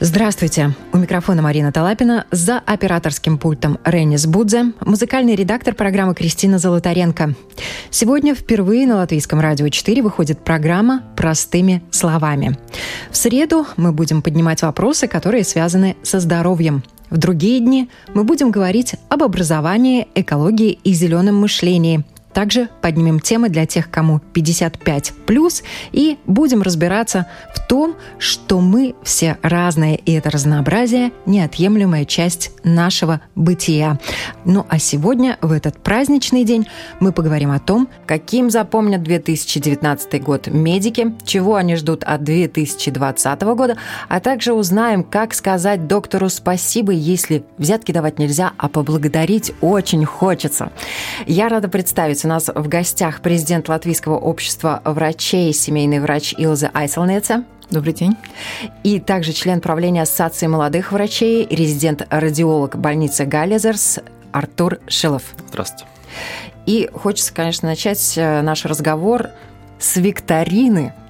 Здравствуйте! У микрофона Марина Талапина, за операторским пультом Реннис Будзе, музыкальный редактор программы Кристина Золотаренко. Сегодня впервые на Латвийском радио 4 выходит программа «Простыми словами». В среду мы будем поднимать вопросы, которые связаны со здоровьем. В другие дни мы будем говорить об образовании, экологии и зеленом мышлении – также поднимем темы для тех, кому 55 плюс, и будем разбираться в том, что мы все разные, и это разнообразие – неотъемлемая часть нашего бытия. Ну а сегодня, в этот праздничный день, мы поговорим о том, каким запомнят 2019 год медики, чего они ждут от 2020 года, а также узнаем, как сказать доктору спасибо, если взятки давать нельзя, а поблагодарить очень хочется. Я рада представить у нас в гостях президент Латвийского общества врачей, семейный врач Илза Айселнеца. Добрый день. И также член правления Ассоциации молодых врачей, резидент-радиолог больницы Галлизерс Артур Шилов. Здравствуйте. И хочется, конечно, начать э, наш разговор с викторины –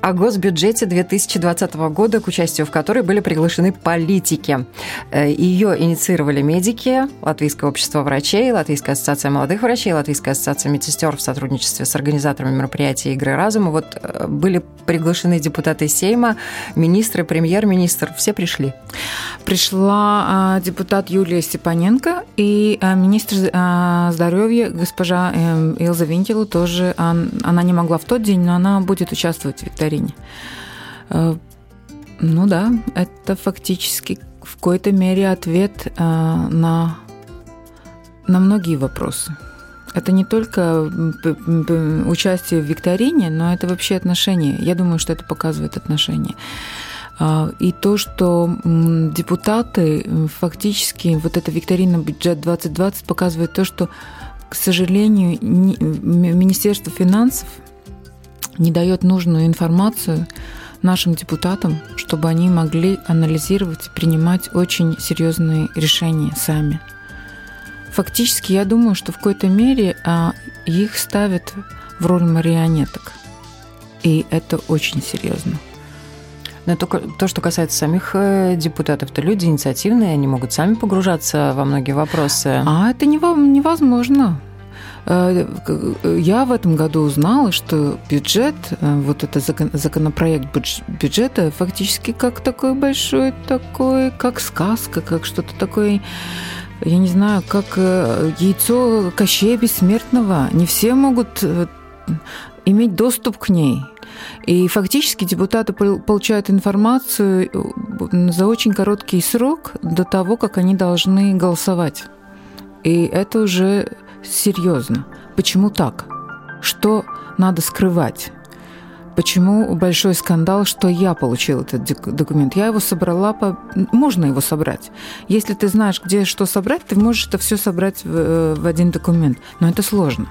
о госбюджете 2020 года, к участию в которой были приглашены политики. Э, Ее инициировали медики, Латвийское общество врачей, Латвийская ассоциация молодых врачей, Латвийская ассоциация медсестер в сотрудничестве с организаторами мероприятия «Игры разума». Вот э, были приглашены депутаты Сейма, министры, премьер-министр, все пришли. Пришла а, депутат Юлия Степаненко и а, министр а, здоровья госпожа эм, Илза Винтилу тоже. Она не могла в тот день, но она будет участвовать в викторине. Э, ну да, это фактически в какой-то мере ответ э, на, на многие вопросы. Это не только участие в викторине, но это вообще отношения. Я думаю, что это показывает отношения. Э, и то, что депутаты фактически, вот эта викторина бюджет 2020 показывает то, что, к сожалению, Министерство финансов не дает нужную информацию нашим депутатам, чтобы они могли анализировать и принимать очень серьезные решения сами. Фактически, я думаю, что в какой-то мере а, их ставят в роль марионеток. И это очень серьезно. Но только то, что касается самих э, депутатов, то люди инициативные, они могут сами погружаться во многие вопросы. А это невозможно. Э, я в этом году узнала, что бюджет, э, вот это законопроект бюджета, фактически как такой большой, такой, как сказка, как что-то такое я не знаю, как э, яйцо Кощея Бессмертного. Не все могут иметь доступ к ней. И фактически депутаты получают информацию за очень короткий срок до того, как они должны голосовать. И это уже серьезно. Почему так? Что надо скрывать? Почему большой скандал, что я получил этот документ? Я его собрала, по... можно его собрать. Если ты знаешь, где что собрать, ты можешь это все собрать в, э, в один документ. Но это сложно.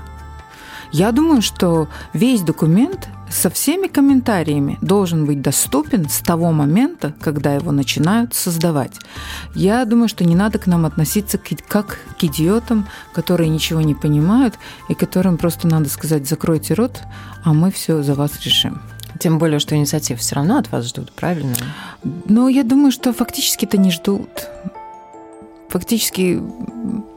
Я думаю, что весь документ со всеми комментариями должен быть доступен с того момента, когда его начинают создавать. Я думаю, что не надо к нам относиться как к идиотам, которые ничего не понимают и которым просто надо сказать «закройте рот, а мы все за вас решим». Тем более, что инициатив все равно от вас ждут, правильно? Ну, я думаю, что фактически это не ждут. Фактически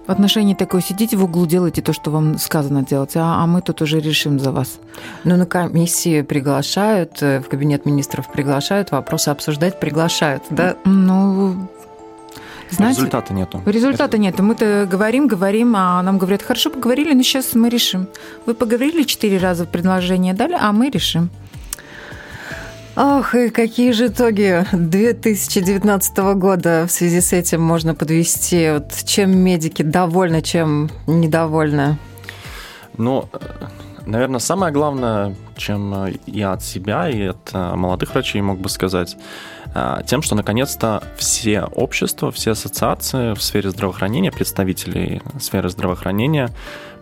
отношении такое, сидите в углу, делайте то, что вам сказано делать, а, а мы тут уже решим за вас. Ну, на комиссии приглашают, э, в кабинет министров приглашают, вопросы обсуждать приглашают, да? Ну, знаете, результата нету. Результата нету. Мы-то говорим, говорим, а нам говорят, хорошо, поговорили, но сейчас мы решим. Вы поговорили четыре раза в предложение дали, а мы решим. Ох, и какие же итоги 2019 года в связи с этим можно подвести? Вот чем медики довольны, чем недовольны? Ну, наверное, самое главное, чем я от себя и от э, молодых врачей мог бы сказать, э, тем, что наконец-то все общества, все ассоциации в сфере здравоохранения, представители сферы здравоохранения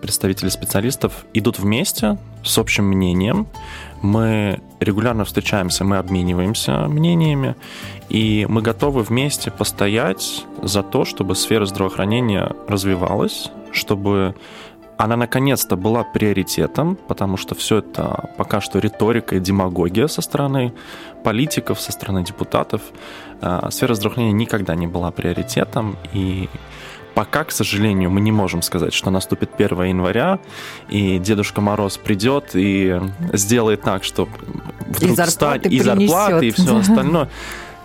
представители специалистов идут вместе с общим мнением. Мы регулярно встречаемся, мы обмениваемся мнениями, и мы готовы вместе постоять за то, чтобы сфера здравоохранения развивалась, чтобы она наконец-то была приоритетом, потому что все это пока что риторика и демагогия со стороны политиков, со стороны депутатов. А, сфера здравоохранения никогда не была приоритетом, и пока, к сожалению, мы не можем сказать, что наступит 1 января, и Дедушка Мороз придет и сделает так, что вдруг и зарплаты, и, зарплаты, и все остальное.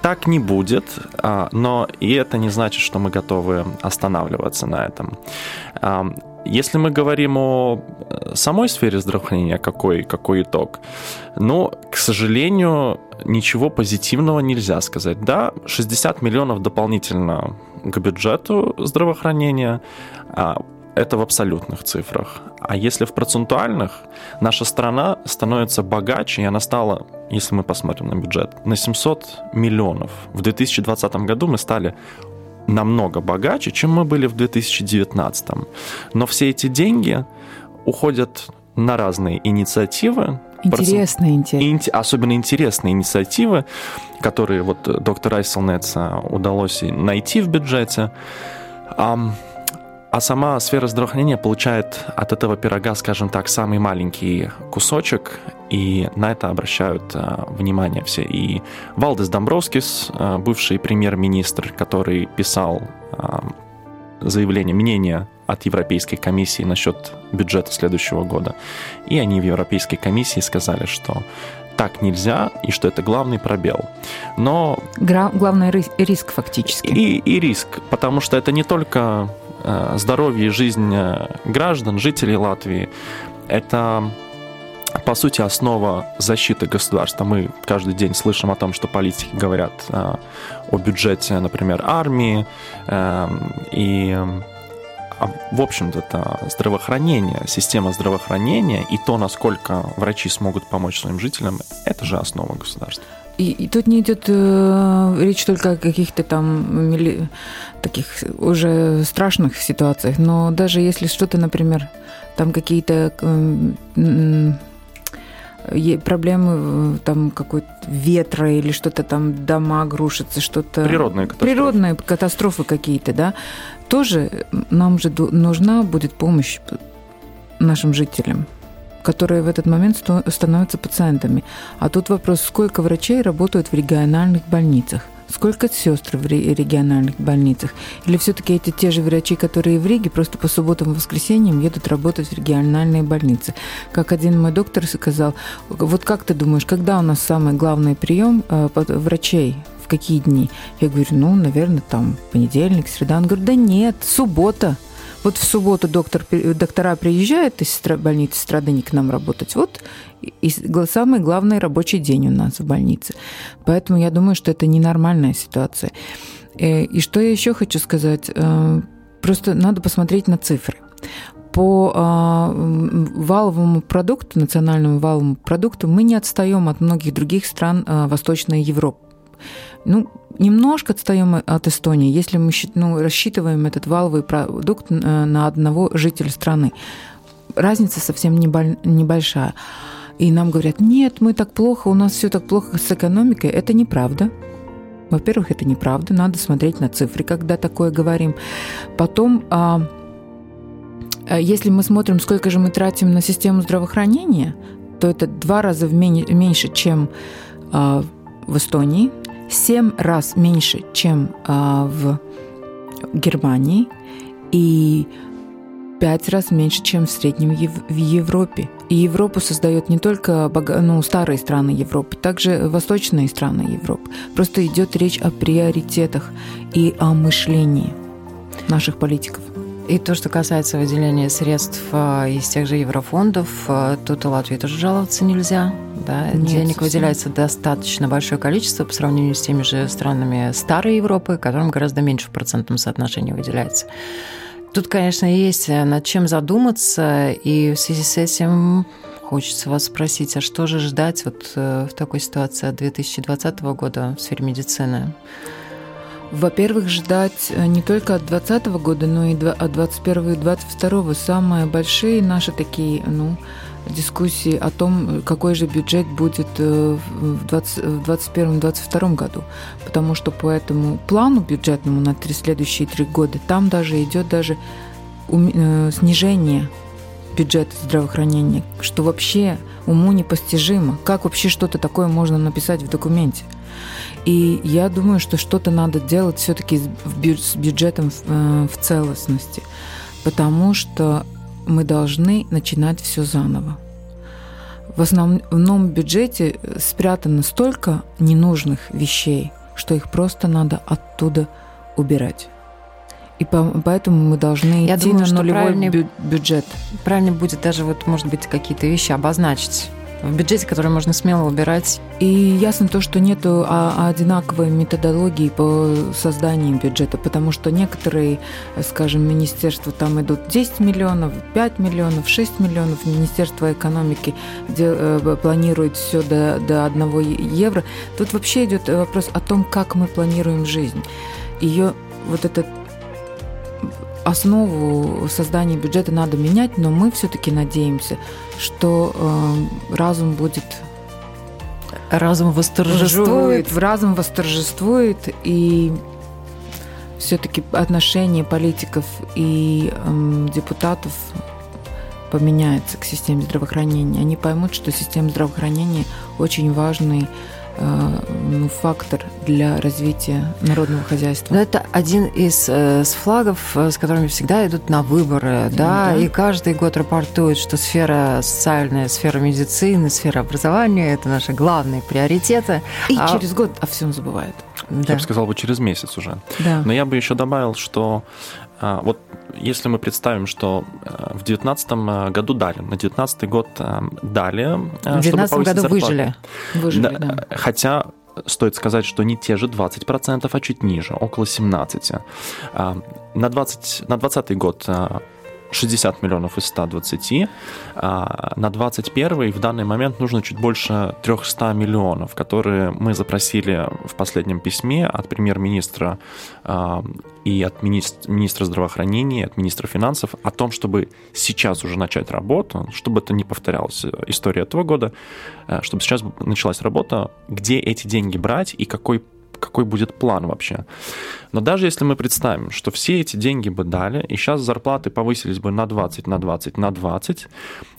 Так не будет, а, но и это не значит, что мы готовы останавливаться на этом. Если мы говорим о э, самой сфере здравоохранения, какой, какой итог? Ну, к сожалению, ничего позитивного нельзя сказать. Да, 60 миллионов дополнительно к бюджету здравоохранения, а, это в абсолютных цифрах. А если в процентуальных, наша страна становится богаче, и она стала, если мы посмотрим на бюджет, на 700 миллионов. В 2020 году мы стали намного богаче, чем мы были в 2019. Но все эти деньги уходят на разные инициативы. Интересные, интересные. Особенно интересные инициативы, которые вот доктор Айселнец удалось найти в бюджете. А сама сфера здравоохранения получает от этого пирога, скажем так, самый маленький кусочек, и на это обращают а, внимание все. И Валдес Домбровскис, а, бывший премьер-министр, который писал а, заявление, мнение от Европейской комиссии насчет бюджета следующего года. И они в Европейской комиссии сказали, что так нельзя, и что это главный пробел. Но... Гра- главный риск фактически. И, и риск, потому что это не только здоровье и жизнь э, граждан, жителей Латвии. Это по сути, основа защиты государства. Мы каждый день слышим о том, что политики говорят э, о бюджете, например, армии. И, а, в общем-то, это здравоохранение, система здравоохранения и то, насколько врачи смогут помочь своим жителям, это же основа государства. И, и тут не идет э, речь только о каких-то там мили, таких уже страшных ситуациях, но даже если что-то, например, там какие-то э, проблемы э, там какой-то ветра или что-то там дома грушатся, что-то... Природные катастрофы. Природные катастрофы какие-то, да. Тоже нам же нужна будет помощь нашим жителям которые в этот момент становятся пациентами. А тут вопрос, сколько врачей работают в региональных больницах? Сколько сестр в региональных больницах? Или все-таки эти те же врачи, которые в Риге, просто по субботам и воскресеньям едут работать в региональные больницы? Как один мой доктор сказал, вот как ты думаешь, когда у нас самый главный прием э, врачей в какие дни? Я говорю, ну, наверное, там понедельник, среда. Он говорит, да нет, суббота. Вот в субботу доктор, доктора приезжают из больницы Страдани к нам работать. Вот и самый главный рабочий день у нас в больнице. Поэтому я думаю, что это ненормальная ситуация. Э, и что я еще хочу сказать? Э, просто надо посмотреть на цифры по а, валовому продукту, национальному валовому продукту, мы не отстаем от многих других стран а, Восточной Европы. Ну, немножко отстаем от Эстонии, если мы ну, рассчитываем этот валовый продукт э, на одного жителя страны. Разница совсем небольшая. И нам говорят, нет, мы так плохо, у нас все так плохо с экономикой. Это неправда. Во-первых, это неправда. Надо смотреть на цифры, когда такое говорим. Потом, а, а если мы смотрим, сколько же мы тратим на систему здравоохранения, то это два раза меньше, чем а, в Эстонии, 7 раз меньше, чем а, в Германии, и 5 раз меньше, чем в среднем в Европе. И Европу создает не только ну, старые страны Европы, также восточные страны Европы. Просто идет речь о приоритетах и о мышлении наших политиков. И то, что касается выделения средств а, из тех же еврофондов, а, тут и Латвии тоже жаловаться нельзя. Да? Нет, Денег совсем. выделяется достаточно большое количество по сравнению с теми же странами старой Европы, которым гораздо меньше в процентном соотношении выделяется. Тут, конечно, есть э, над чем задуматься, и в связи с этим хочется вас спросить, а что же ждать вот э, в такой ситуации от 2020 года в сфере медицины? Во-первых, ждать э, не только от 2020 года, но и от 2021 и 2022 самые большие наши такие, ну, дискуссии о том, какой же бюджет будет э, в 2021-2022 году. Потому что по этому плану бюджетному на три следующие три года там даже идет даже э, снижение бюджета здравоохранения, что вообще уму непостижимо. Как вообще что-то такое можно написать в документе? И я думаю, что что-то надо делать все-таки с бюджетом э, в целостности, потому что мы должны начинать все заново. В основном бюджете спрятано столько ненужных вещей, что их просто надо оттуда убирать. И поэтому мы должны Я идти думаю, на нулевой бю- бюджет. Правильно будет даже вот, может быть, какие-то вещи обозначить в бюджете, который можно смело убирать. И ясно то, что нет одинаковой методологии по созданию бюджета, потому что некоторые, скажем, министерства там идут 10 миллионов, 5 миллионов, 6 миллионов, Министерство экономики э, планирует все до, до 1 евро. Тут вообще идет вопрос о том, как мы планируем жизнь. Ее вот этот основу создания бюджета надо менять, но мы все-таки надеемся, что э, разум будет разум восторжествует. Разум восторжествует, и все-таки отношение политиков и э, депутатов поменяется к системе здравоохранения. Они поймут, что система здравоохранения очень важный фактор для развития народного хозяйства. Но это один из э, с флагов, э, с которыми всегда идут на выборы, да, да, и каждый год рапортуют, что сфера социальная, сфера медицины, сфера образования – это наши главные приоритеты. И а... через год о всем забывают. Да. Я бы сказал бы через месяц уже. Да. Но я бы еще добавил, что вот если мы представим, что э, в 2019 э, году дали, на 2019 год э, дали, в 2019 году зарплату. выжили. выжили да, да. Хотя стоит сказать, что не те же 20%, а чуть ниже, около 17%. А, на 20, на 20 год 60 миллионов из 120. А на 21 в данный момент нужно чуть больше 300 миллионов, которые мы запросили в последнем письме от премьер-министра а, и от министра, министра здравоохранения, от министра финансов о том, чтобы сейчас уже начать работу, чтобы это не повторялась история этого года, а, чтобы сейчас началась работа, где эти деньги брать и какой какой будет план вообще. Но даже если мы представим, что все эти деньги бы дали, и сейчас зарплаты повысились бы на 20, на 20, на 20,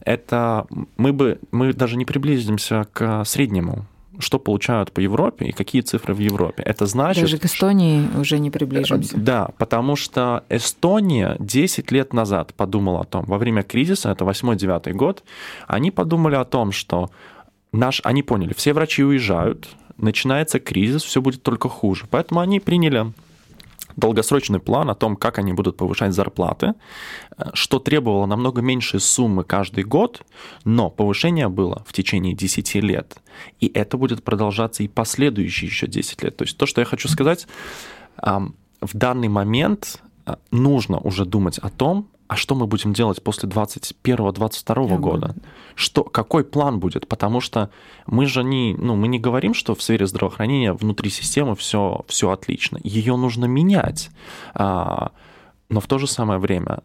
это мы бы, мы даже не приблизимся к среднему что получают по Европе и какие цифры в Европе. Это значит... Даже к Эстонии уже не приближимся. Да, потому что Эстония 10 лет назад подумала о том, во время кризиса, это 8-9 год, они подумали о том, что наш, они поняли, все врачи уезжают, начинается кризис, все будет только хуже. Поэтому они приняли долгосрочный план о том, как они будут повышать зарплаты, э, что требовало намного меньшей суммы каждый год, но повышение было в течение 10 лет. И это будет продолжаться и последующие еще 10 лет. То есть то, что я хочу сказать, в данный момент э, нужно уже думать о том, а что мы будем делать после 2021-2022 года? Что, какой план будет? Потому что мы же не, ну, мы не говорим, что в сфере здравоохранения внутри системы все, все отлично. Ее нужно менять. А, но в то же самое время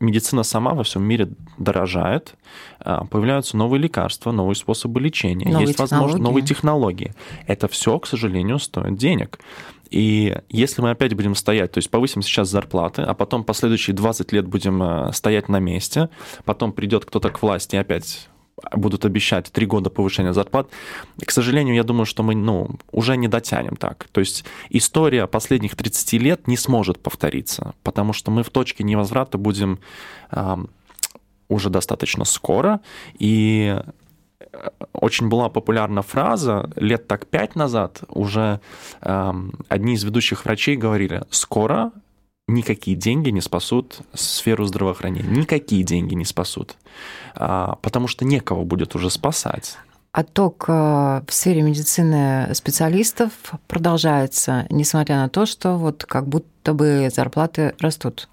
медицина сама во всем мире дорожает, а, появляются новые лекарства, новые способы лечения, новые есть возможность новые технологии. Это все, к сожалению, стоит денег. И если мы опять будем стоять, то есть повысим сейчас зарплаты, а потом последующие 20 лет будем э, стоять на месте, потом придет кто-то к власти и опять будут обещать три года повышения зарплат. К сожалению, я думаю, что мы ну, уже не дотянем так. То есть история последних 30 лет не сможет повториться, потому что мы в точке невозврата будем э, уже достаточно скоро, и очень была популярна фраза, лет так пять назад уже э, одни из ведущих врачей говорили, скоро никакие деньги не спасут сферу здравоохранения, никакие деньги не спасут, э, потому что некого будет уже спасать. Отток э, в сфере медицины специалистов продолжается, несмотря на то, что вот как будто бы зарплаты растут.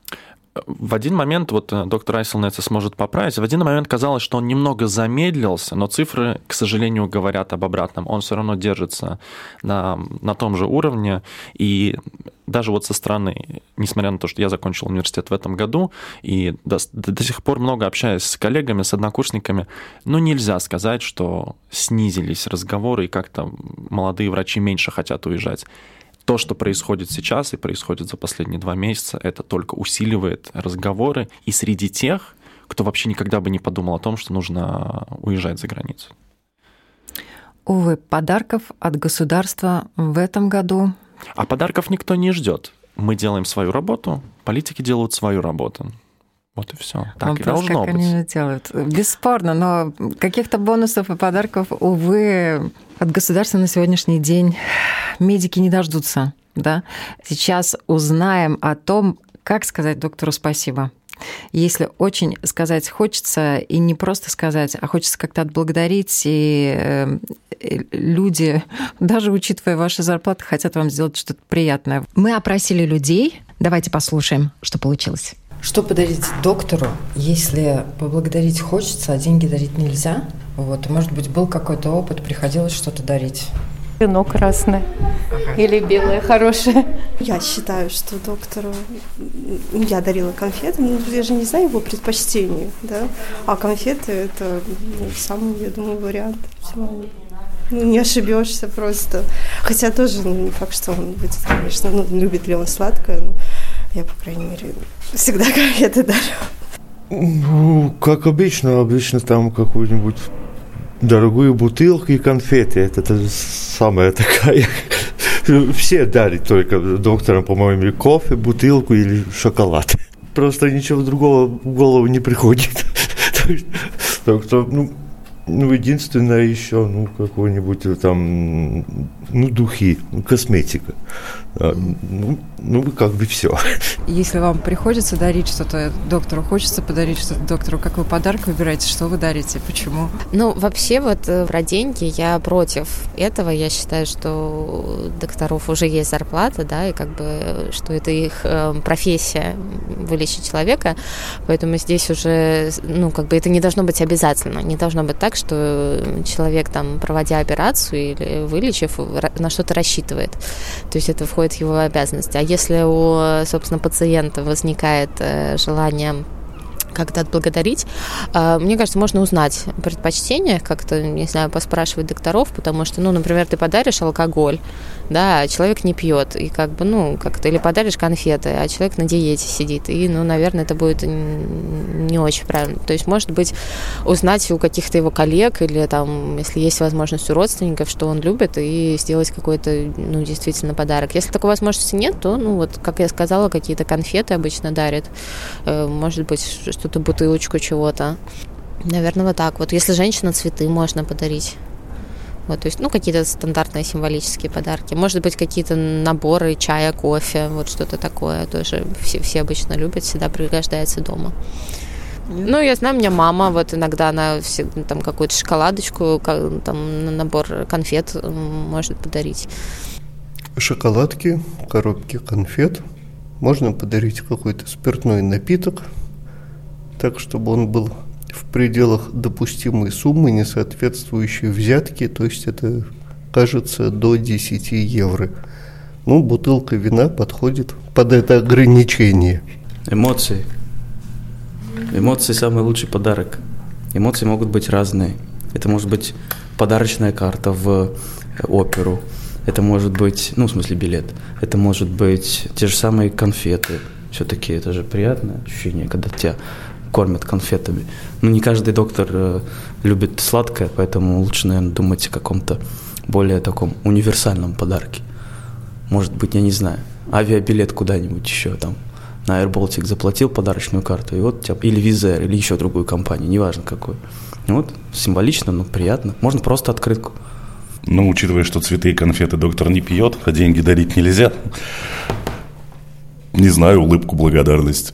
В один момент, вот э, доктор Айсел на это сможет поправить, в один момент казалось, что он немного замедлился, но цифры, к сожалению, говорят об обратном. Он все равно держится на, на том же уровне, и даже вот со стороны, несмотря на то, что я закончил университет в этом году, и до, до сих пор много общаюсь с коллегами, с однокурсниками, ну, нельзя сказать, что снизились разговоры, и как-то молодые врачи меньше хотят уезжать то, что происходит сейчас и происходит за последние два месяца, это только усиливает разговоры и среди тех, кто вообще никогда бы не подумал о том, что нужно уезжать за границу. Увы, подарков от государства в этом году. А подарков никто не ждет. Мы делаем свою работу, политики делают свою работу. Вот и все. Так Вопрос, и должно как быть. они делают. Бесспорно, но каких-то бонусов и подарков, увы, от государства на сегодняшний день медики не дождутся. Да? Сейчас узнаем о том, как сказать доктору спасибо. Если очень сказать хочется, и не просто сказать, а хочется как-то отблагодарить, и э, люди, даже учитывая ваши зарплаты, хотят вам сделать что-то приятное. Мы опросили людей. Давайте послушаем, что получилось. Что подарить доктору, если поблагодарить хочется, а деньги дарить нельзя? Вот, может быть, был какой-то опыт, приходилось что-то дарить? Вино красное ага. или белое хорошее. Я считаю, что доктору я дарила конфеты, но я же не знаю его предпочтений, да. А конфеты это ну, самый, я думаю, вариант. Ну, не ошибешься просто. Хотя тоже ну, не факт, что он будет, конечно, ну, любит ли он сладкое. Но я, по крайней мере, всегда конфеты дарю. Ну, как обычно, обычно там какую-нибудь дорогую бутылку и конфеты. Это, это самая такая... Все дарят только докторам, по-моему, кофе, бутылку или шоколад. Просто ничего другого в голову не приходит. Так что, ну, ну, единственное еще, ну, какой-нибудь там, ну, духи, косметика. А, ну, ну, как бы все. Если вам приходится дарить что-то доктору, хочется подарить что-то доктору, как вы подарок выбираете, что вы дарите, почему? Ну, вообще вот э, про деньги я против этого. Я считаю, что у докторов уже есть зарплата, да, и как бы, что это их э, профессия вылечить человека, поэтому здесь уже, ну, как бы это не должно быть обязательно. Не должно быть так, что человек там, проводя операцию или вылечив, на что-то рассчитывает. То есть это входит в его обязанности. А если у, собственно, пациента возникает э, желание как-то отблагодарить. А, мне кажется, можно узнать предпочтения, как-то, не знаю, поспрашивать докторов, потому что, ну, например, ты подаришь алкоголь, да, человек не пьет, и как бы, ну, как-то, или подаришь конфеты, а человек на диете сидит, и, ну, наверное, это будет не очень правильно. То есть, может быть, узнать у каких-то его коллег или там, если есть возможность у родственников, что он любит, и сделать какой-то, ну, действительно подарок. Если такой возможности нет, то, ну, вот, как я сказала, какие-то конфеты обычно дарят, э, может быть, что-то, бутылочку чего-то. Наверное, вот так вот. Если женщина, цветы можно подарить. Вот, то есть, ну, какие-то стандартные символические подарки. Может быть, какие-то наборы чая, кофе, вот что-то такое. Тоже все, все обычно любят, всегда пригождается дома. Ну, я знаю, у меня мама, вот иногда она все, там какую-то шоколадочку, там набор конфет может подарить. Шоколадки, коробки конфет. Можно подарить какой-то спиртной напиток, так, чтобы он был в пределах допустимой суммы, не соответствующей взятке, то есть это, кажется, до 10 евро. Ну, бутылка вина подходит под это ограничение. Эмоции. Эмоции – самый лучший подарок. Эмоции могут быть разные. Это может быть подарочная карта в оперу, это может быть, ну, в смысле, билет, это может быть те же самые конфеты. Все-таки это же приятное ощущение, когда тебя кормят конфетами. Но не каждый доктор э, любит сладкое, поэтому лучше, наверное, думать о каком-то более таком универсальном подарке. Может быть, я не знаю, авиабилет куда-нибудь еще там на Air Baltic заплатил подарочную карту, и вот тебя, или Визер, или еще другую компанию, неважно какую. Вот, символично, но приятно. Можно просто открытку. Ну, учитывая, что цветы и конфеты доктор не пьет, а деньги дарить нельзя, не знаю, улыбку благодарность.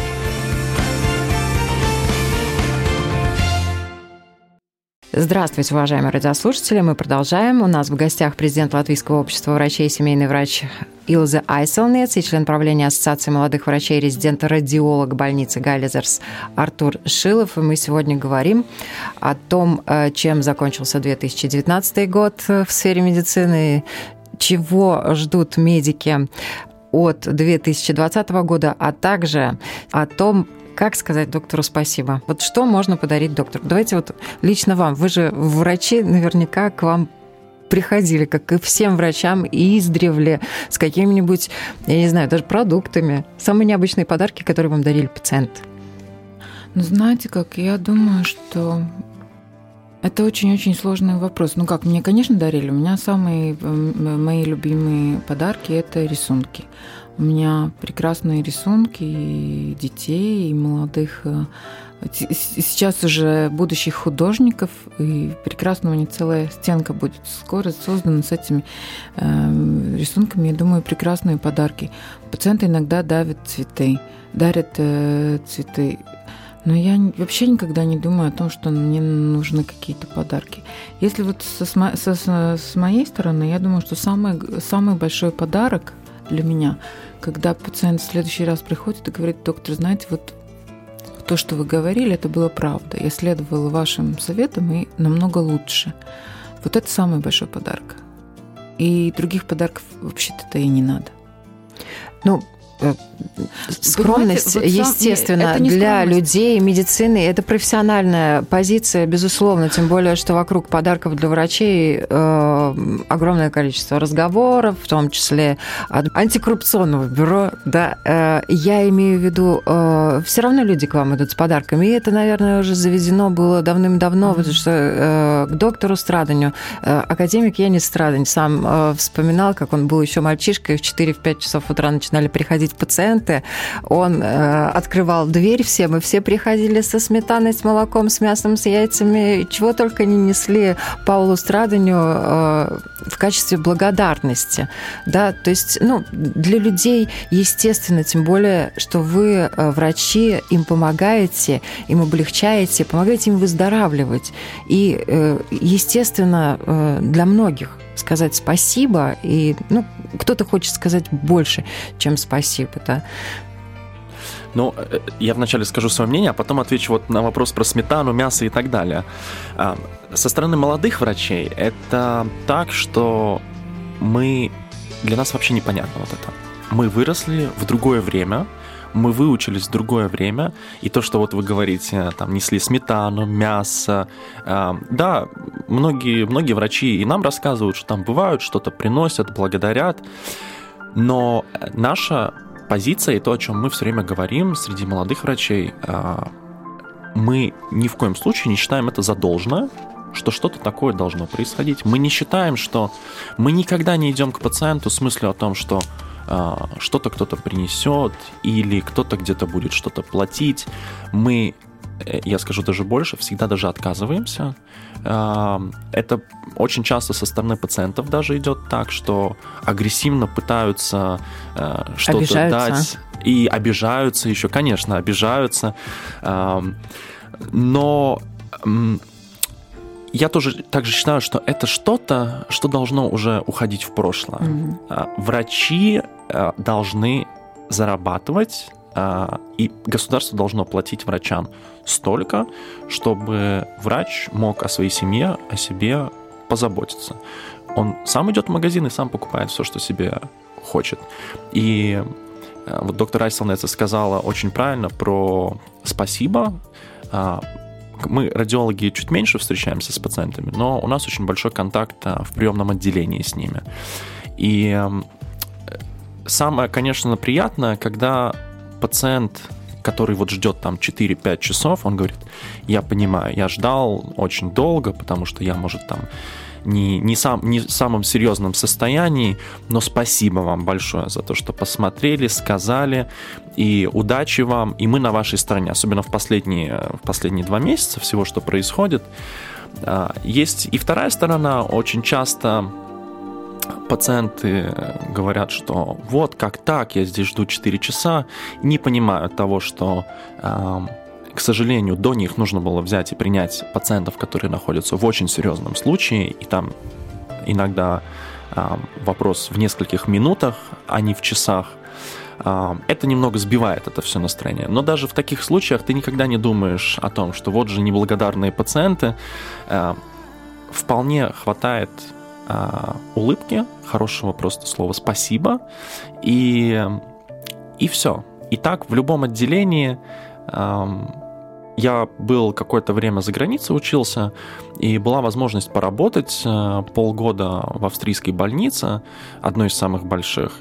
Здравствуйте, уважаемые радиослушатели. Мы продолжаем. У нас в гостях президент Латвийского общества врачей и семейный врач Илза Айселнец и член правления Ассоциации молодых врачей, резидент-радиолог больницы Галлизерс Артур Шилов. И мы сегодня говорим о том, э, чем закончился 2019 год в сфере медицины, чего ждут медики от 2020 года, а также о том, как сказать доктору спасибо? Вот что можно подарить доктору? Давайте вот лично вам. Вы же врачи, наверняка к вам приходили, как и всем врачам, издревле, с какими-нибудь, я не знаю, даже продуктами. Самые необычные подарки, которые вам дарили пациенты. Ну, знаете как, я думаю, что это очень-очень сложный вопрос. Ну как, мне, конечно, дарили. У меня самые мои любимые подарки – это рисунки. У меня прекрасные рисунки и детей, и молодых э, сейчас уже будущих художников, и прекрасно у них целая стенка будет скоро создана с этими э, рисунками. Я думаю, прекрасные подарки. Пациенты иногда давят цветы, дарят э, цветы. Но я вообще никогда не думаю о том, что мне нужны какие-то подарки. Если вот со, со, с моей стороны, я думаю, что самый, самый большой подарок для меня, когда пациент в следующий раз приходит и говорит, доктор, знаете, вот то, что вы говорили, это было правда. Я следовала вашим советам и намного лучше. Вот это самый большой подарок. И других подарков вообще-то и не надо. Ну, скромность, вот, естественно, сам, для людей медицины это профессиональная позиция, безусловно, тем более, что вокруг подарков для врачей э, огромное количество разговоров, в том числе от антикоррупционного бюро. Да, э, я имею в виду, э, все равно люди к вам идут с подарками, и это, наверное, уже заведено было давным-давно, mm-hmm. потому что э, к доктору Страданю э, академик Янис Страдань сам э, вспоминал, как он был еще мальчишкой, в 4-5 часов утра начинали приходить приходить пациенты, он э, открывал дверь всем, и все приходили со сметаной, с молоком, с мясом, с яйцами, чего только не несли Паулу Страданю э, в качестве благодарности. Да? То есть ну, для людей, естественно, тем более, что вы, э, врачи, им помогаете, им облегчаете, помогаете им выздоравливать. И, э, естественно, э, для многих сказать спасибо, и ну, кто-то хочет сказать больше, чем спасибо, да. Ну, э, я вначале скажу свое мнение, а потом отвечу вот на вопрос про сметану, мясо и так далее. А, со стороны молодых врачей это так, что мы... Для нас вообще непонятно вот это. Мы выросли в другое время, мы выучились в другое время, и то, что вот вы говорите, там, несли сметану, мясо, э, да, многие, многие врачи и нам рассказывают, что там бывают, что-то приносят, благодарят, но наша позиция и то, о чем мы все время говорим среди молодых врачей, э, мы ни в коем случае не считаем это за должное, что что-то такое должно происходить. Мы не считаем, что мы никогда не идем к пациенту с мыслью о том, что что-то кто-то принесет или кто-то где-то будет что-то платить. Мы, э, я скажу даже больше, всегда даже отказываемся. А, это очень часто со стороны пациентов даже идет так, что агрессивно пытаются э, что-то дать и обижаются еще, конечно, обижаются. Но я тоже также считаю, что это что-то, что должно уже уходить в прошлое. Mm-hmm. Врачи э, должны зарабатывать, э, и государство должно платить врачам столько, чтобы врач мог о своей семье, о себе позаботиться. Он сам идет в магазин и сам покупает все, что себе хочет. И вот доктор Айселнеца сказала очень правильно про спасибо мы, радиологи, чуть меньше встречаемся с пациентами, но у нас очень большой контакт а, в приемном отделении с ними. И самое, конечно, приятное, когда пациент который вот ждет там 4-5 часов, он говорит, я понимаю, я ждал очень долго, потому что я, может, там не, не, сам, не в самом серьезном состоянии, но спасибо вам большое за то, что посмотрели, сказали, и удачи вам, и мы на вашей стороне, особенно в последние, в последние два месяца всего, что происходит. А, есть и вторая сторона, очень часто пациенты говорят, что вот как так, я здесь жду 4 часа, не понимают того, что к сожалению, до них нужно было взять и принять пациентов, которые находятся в очень серьезном случае, и там иногда э, вопрос в нескольких минутах, а не в часах. Э, это немного сбивает это все настроение. Но даже в таких случаях ты никогда не думаешь о том, что вот же неблагодарные пациенты. Э, вполне хватает улыбки, хорошего просто слова спасибо, и, и все. И так в любом отделении я был какое-то время за границей, учился, и была возможность поработать э, полгода в австрийской больнице, одной из самых больших.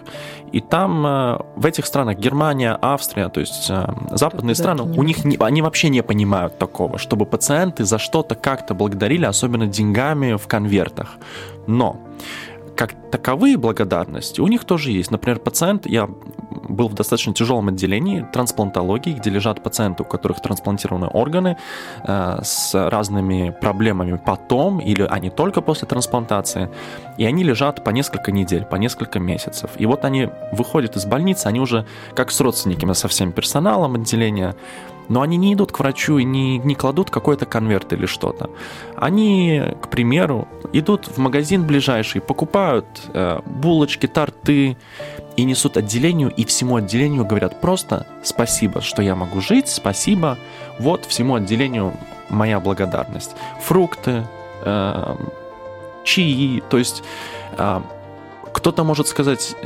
И там, э, в этих странах, Германия, Австрия, то есть э, западные да, страны, у них не, они вообще не понимают такого, чтобы пациенты за что-то как-то благодарили, особенно деньгами в конвертах. Но как таковые благодарности у них тоже есть. Например, пациент, я был в достаточно тяжелом отделении трансплантологии, где лежат пациенты, у которых трансплантированы органы э, с разными проблемами потом или а только после трансплантации. И они лежат по несколько недель, по несколько месяцев. И вот они выходят из больницы, они уже как с родственниками, со всем персоналом отделения, но они не идут к врачу и не, не кладут какой-то конверт или что-то. Они, к примеру, идут в магазин ближайший, покупают э, булочки, торты и несут отделению, и всему отделению говорят просто спасибо, что я могу жить, спасибо, вот всему отделению моя благодарность. Фрукты, э, чаи, то есть э, кто-то может сказать,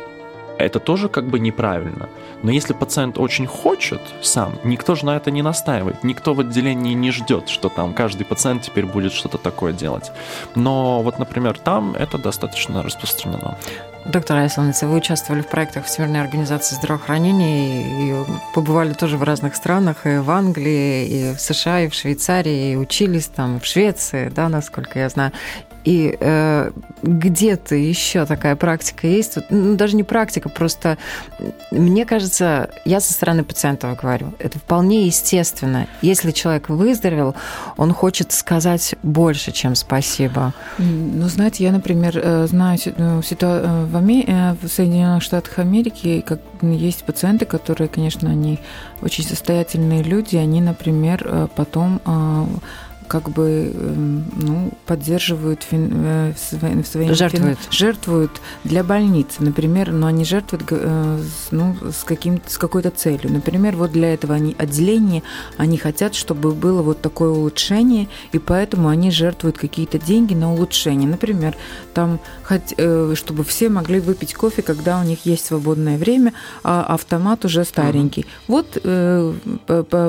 это тоже как бы неправильно. Но если пациент очень хочет сам, никто же на это не настаивает. Никто в отделении не ждет, что там каждый пациент теперь будет что-то такое делать. Но вот, например, там это достаточно распространено. Доктор Айсланец, вы участвовали в проектах Всемирной организации здравоохранения и побывали тоже в разных странах, и в Англии, и в США, и в Швейцарии, и учились там в Швеции, да, насколько я знаю. И э, где-то еще такая практика есть. Ну, даже не практика, просто мне кажется, я со стороны пациента говорю, это вполне естественно. Если человек выздоровел, он хочет сказать больше, чем спасибо. Ну, знаете, я, например, э, знаю ситуацию э. Э, в Соединенных Штатах Америки, как есть пациенты, которые, конечно, они очень состоятельные люди, они, например, потом как бы эм, ну, поддерживают фин, э, своим жертвуют. Фин, жертвуют для больницы, например, но они жертвуют э, ну, с, каким, с какой-то целью. Например, вот для этого они, отделения они хотят, чтобы было вот такое улучшение, и поэтому они жертвуют какие-то деньги на улучшение. Например, там, э, чтобы все могли выпить кофе, когда у них есть свободное время, а автомат уже старенький. Вот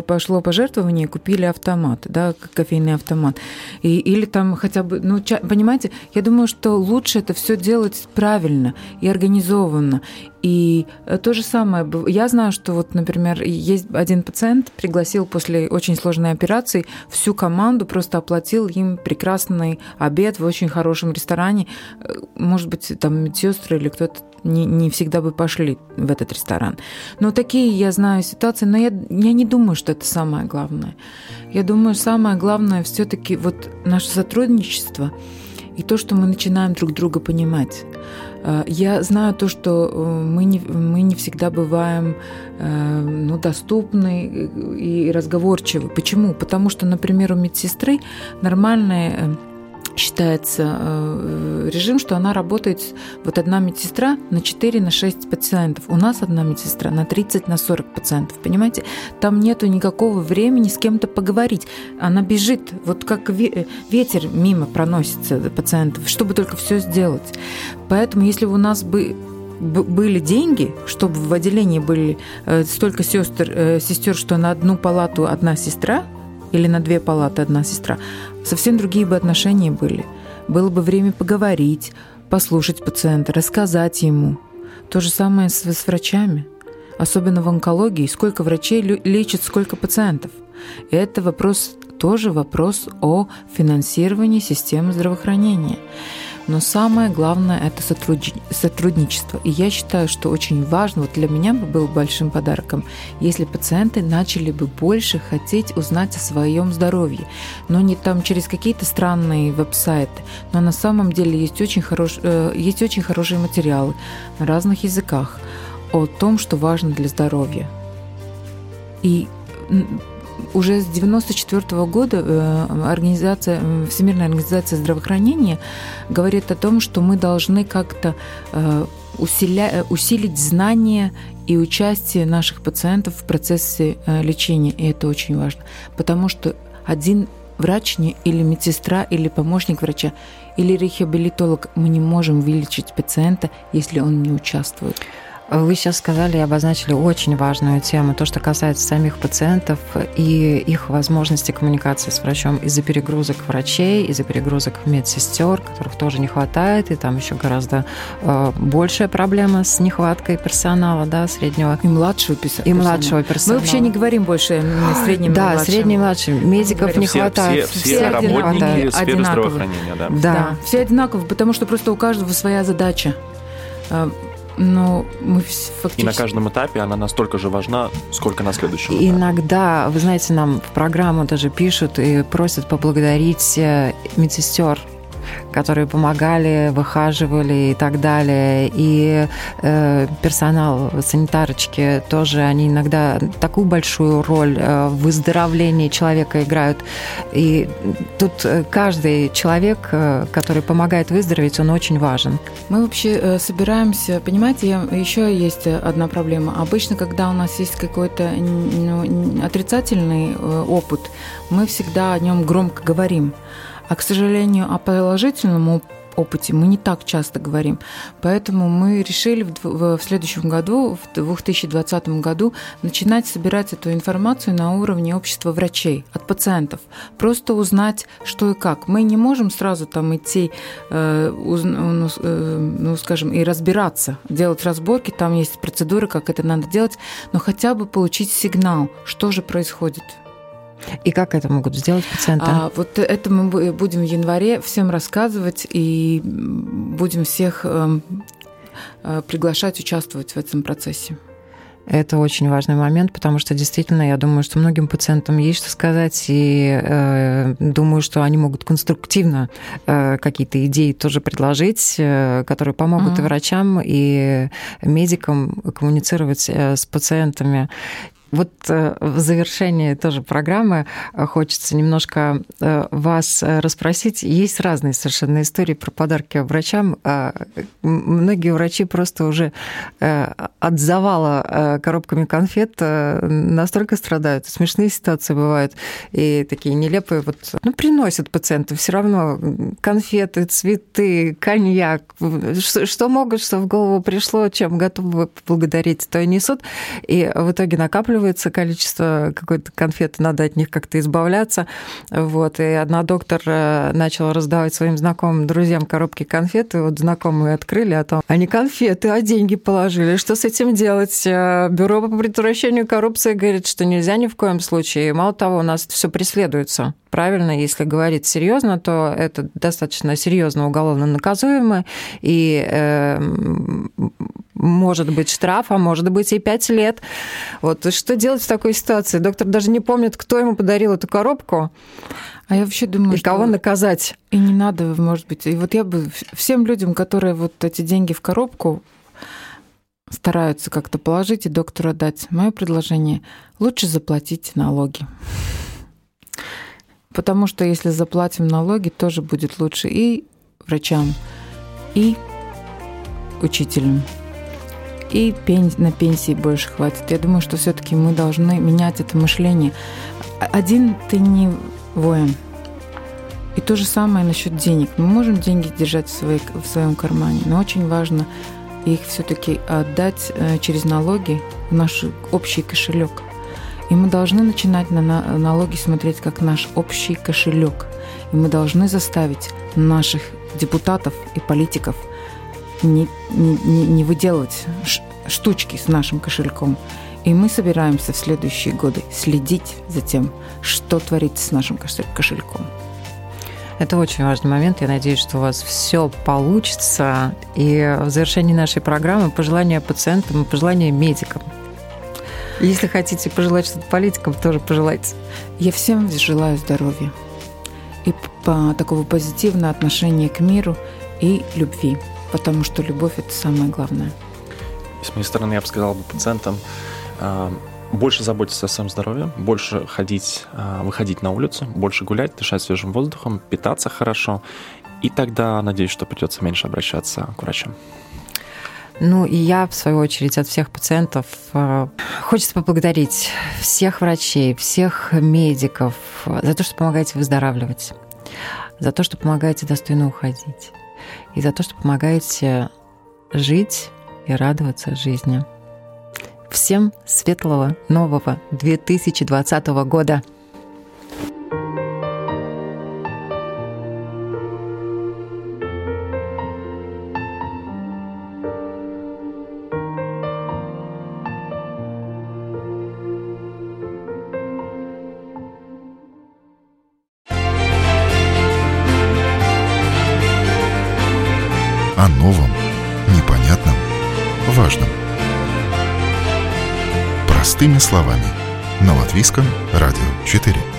пошло пожертвование, купили автомат, да, кофейный кофейный автомат. И, или там хотя бы, ну, понимаете, я думаю, что лучше это все делать правильно и организованно. И э, то же самое, я знаю, что вот, например, есть один пациент, пригласил после очень сложной операции всю команду, просто оплатил им прекрасный обед в очень хорошем ресторане. Э, может быть, там медсестры или кто-то не, не всегда бы пошли в этот ресторан. Но такие я знаю ситуации, но я, я не думаю, что это самое главное. Я думаю, самое главное все-таки вот наше сотрудничество и то, что мы начинаем друг друга понимать. Э, я знаю то, что э, мы не, мы не всегда бываем э, ну, доступны и разговорчивы. Почему? Потому что, например, у медсестры нормальная считается э, режим, что она работает, вот одна медсестра на 4 на 6 пациентов. У нас одна медсестра на 30 на 40 пациентов. Понимаете? Там нету никакого времени с кем-то поговорить. Она бежит, вот как ветер мимо проносится пациентов, чтобы только все сделать. Поэтому, если у нас бы были деньги, чтобы в отделении были э, столько сестер, э, сестер, что на одну палату одна сестра, или на две палаты одна сестра, совсем другие бы отношения были. Было бы время поговорить, послушать пациента, рассказать ему. То же самое с, с врачами. Особенно в онкологии. Сколько врачей лечат, сколько пациентов. И это вопрос тоже вопрос о финансировании системы здравоохранения. Но самое главное – это сотрудничество. И я считаю, что очень важно, вот для меня бы был большим подарком, если пациенты начали бы больше хотеть узнать о своем здоровье. Но не там через какие-то странные веб-сайты. Но на самом деле есть очень, хорош, э, есть очень хорошие материалы на разных языках о том, что важно для здоровья. И уже с 1994 года э, организация, Всемирная организация здравоохранения говорит о том, что мы должны как-то усиля, усилить знания и участие наших пациентов в процессе лечения. И это очень важно, потому что один врач или медсестра, или помощник врача, или рехабилитолог, мы не можем вылечить пациента, если он не участвует. Вы сейчас сказали и обозначили очень важную тему, то, что касается самих пациентов и их возможности коммуникации с врачом из-за перегрузок врачей, из-за перегрузок медсестер, которых тоже не хватает, и там еще гораздо э, большая проблема с нехваткой персонала, да, среднего. И младшего персонала. И младшего персонала. Мы вообще не говорим больше о среднем Да, младшем. средний младший. Медиков не все, хватает. Все, все, все работники сферы одинаковы. здравоохранения, да. да. Да, все одинаковые, потому что просто у каждого своя задача но мы фактически... И на каждом этапе она настолько же важна, сколько на следующем этапе. Иногда, вы знаете, нам в программу даже пишут и просят поблагодарить э, медсестер которые помогали, выхаживали и так далее. И э, персонал, санитарочки тоже, они иногда такую большую роль э, в выздоровлении человека играют. И тут э, каждый человек, э, который помогает выздороветь, он очень важен. Мы вообще собираемся, понимаете, еще есть одна проблема. Обычно, когда у нас есть какой-то ну, отрицательный опыт, мы всегда о нем громко говорим. А, к сожалению, о положительном опыте мы не так часто говорим. Поэтому мы решили в, в следующем году, в 2020 году, начинать собирать эту информацию на уровне общества врачей, от пациентов. Просто узнать, что и как. Мы не можем сразу там идти, э, уз, ну, э, ну, скажем, и разбираться, делать разборки, там есть процедуры, как это надо делать, но хотя бы получить сигнал, что же происходит. И как это могут сделать пациенты? А, вот это мы будем в январе всем рассказывать и будем всех э, э, приглашать участвовать в этом процессе. Это очень важный момент, потому что действительно, я думаю, что многим пациентам есть что сказать, и э, думаю, что они могут конструктивно э, какие-то идеи тоже предложить, э, которые помогут mm-hmm. и врачам, и медикам коммуницировать э, с пациентами. Вот э, в завершении тоже программы э, хочется немножко э, вас расспросить. Есть разные совершенно истории про подарки врачам. Многие врачи просто уже от завала коробками конфет настолько страдают. Смешные ситуации бывают и такие нелепые. Вот, ну, приносят пациенты все равно конфеты, цветы, коньяк. Что могут, что в голову пришло, чем готовы поблагодарить, то и несут. И в итоге накапливают накапливается количество какой-то конфеты, надо от них как-то избавляться. Вот. И одна доктор э, начала раздавать своим знакомым друзьям коробки конфет, и вот знакомые открыли, а там они конфеты, а деньги положили. Что с этим делать? Э, Бюро по предотвращению коррупции говорит, что нельзя ни в коем случае. Мало того, у нас все преследуется правильно, если говорить серьезно, то это достаточно серьезно уголовно наказуемо, и э, может быть штраф, а может быть и пять лет. Вот что делать в такой ситуации? Доктор даже не помнит, кто ему подарил эту коробку. А я вообще думаю, и что... кого наказать? И не надо, может быть. И вот я бы всем людям, которые вот эти деньги в коробку стараются как-то положить и доктору отдать, мое предложение – лучше заплатить налоги. Потому что если заплатим налоги, тоже будет лучше и врачам, и учителям и на пенсии больше хватит. Я думаю, что все-таки мы должны менять это мышление. Один ты не воин. И то же самое насчет денег. Мы можем деньги держать в, своей, в своем кармане, но очень важно их все-таки отдать э, через налоги в наш общий кошелек. И мы должны начинать на налоги смотреть как наш общий кошелек. И мы должны заставить наших депутатов и политиков – не, не, не выделывать штучки с нашим кошельком. И мы собираемся в следующие годы следить за тем, что творится с нашим кошельком. Это очень важный момент. Я надеюсь, что у вас все получится. И в завершении нашей программы пожелания пациентам и пожелания медикам. Если хотите пожелать что-то политикам, тоже пожелайте. Я всем желаю здоровья и такого позитивного отношения к миру и любви потому что любовь – это самое главное. С моей стороны, я бы сказал бы пациентам, а, больше заботиться о своем здоровье, больше ходить, а, выходить на улицу, больше гулять, дышать свежим воздухом, питаться хорошо. И тогда, надеюсь, что придется меньше обращаться к врачам. Ну и я, в свою очередь, от всех пациентов э, хочется поблагодарить всех врачей, всех медиков за то, что помогаете выздоравливать, за то, что помогаете достойно уходить, и за то, что помогаете жить и радоваться жизни. Всем светлого нового 2020 года! Словами. На Латвийском радио 4.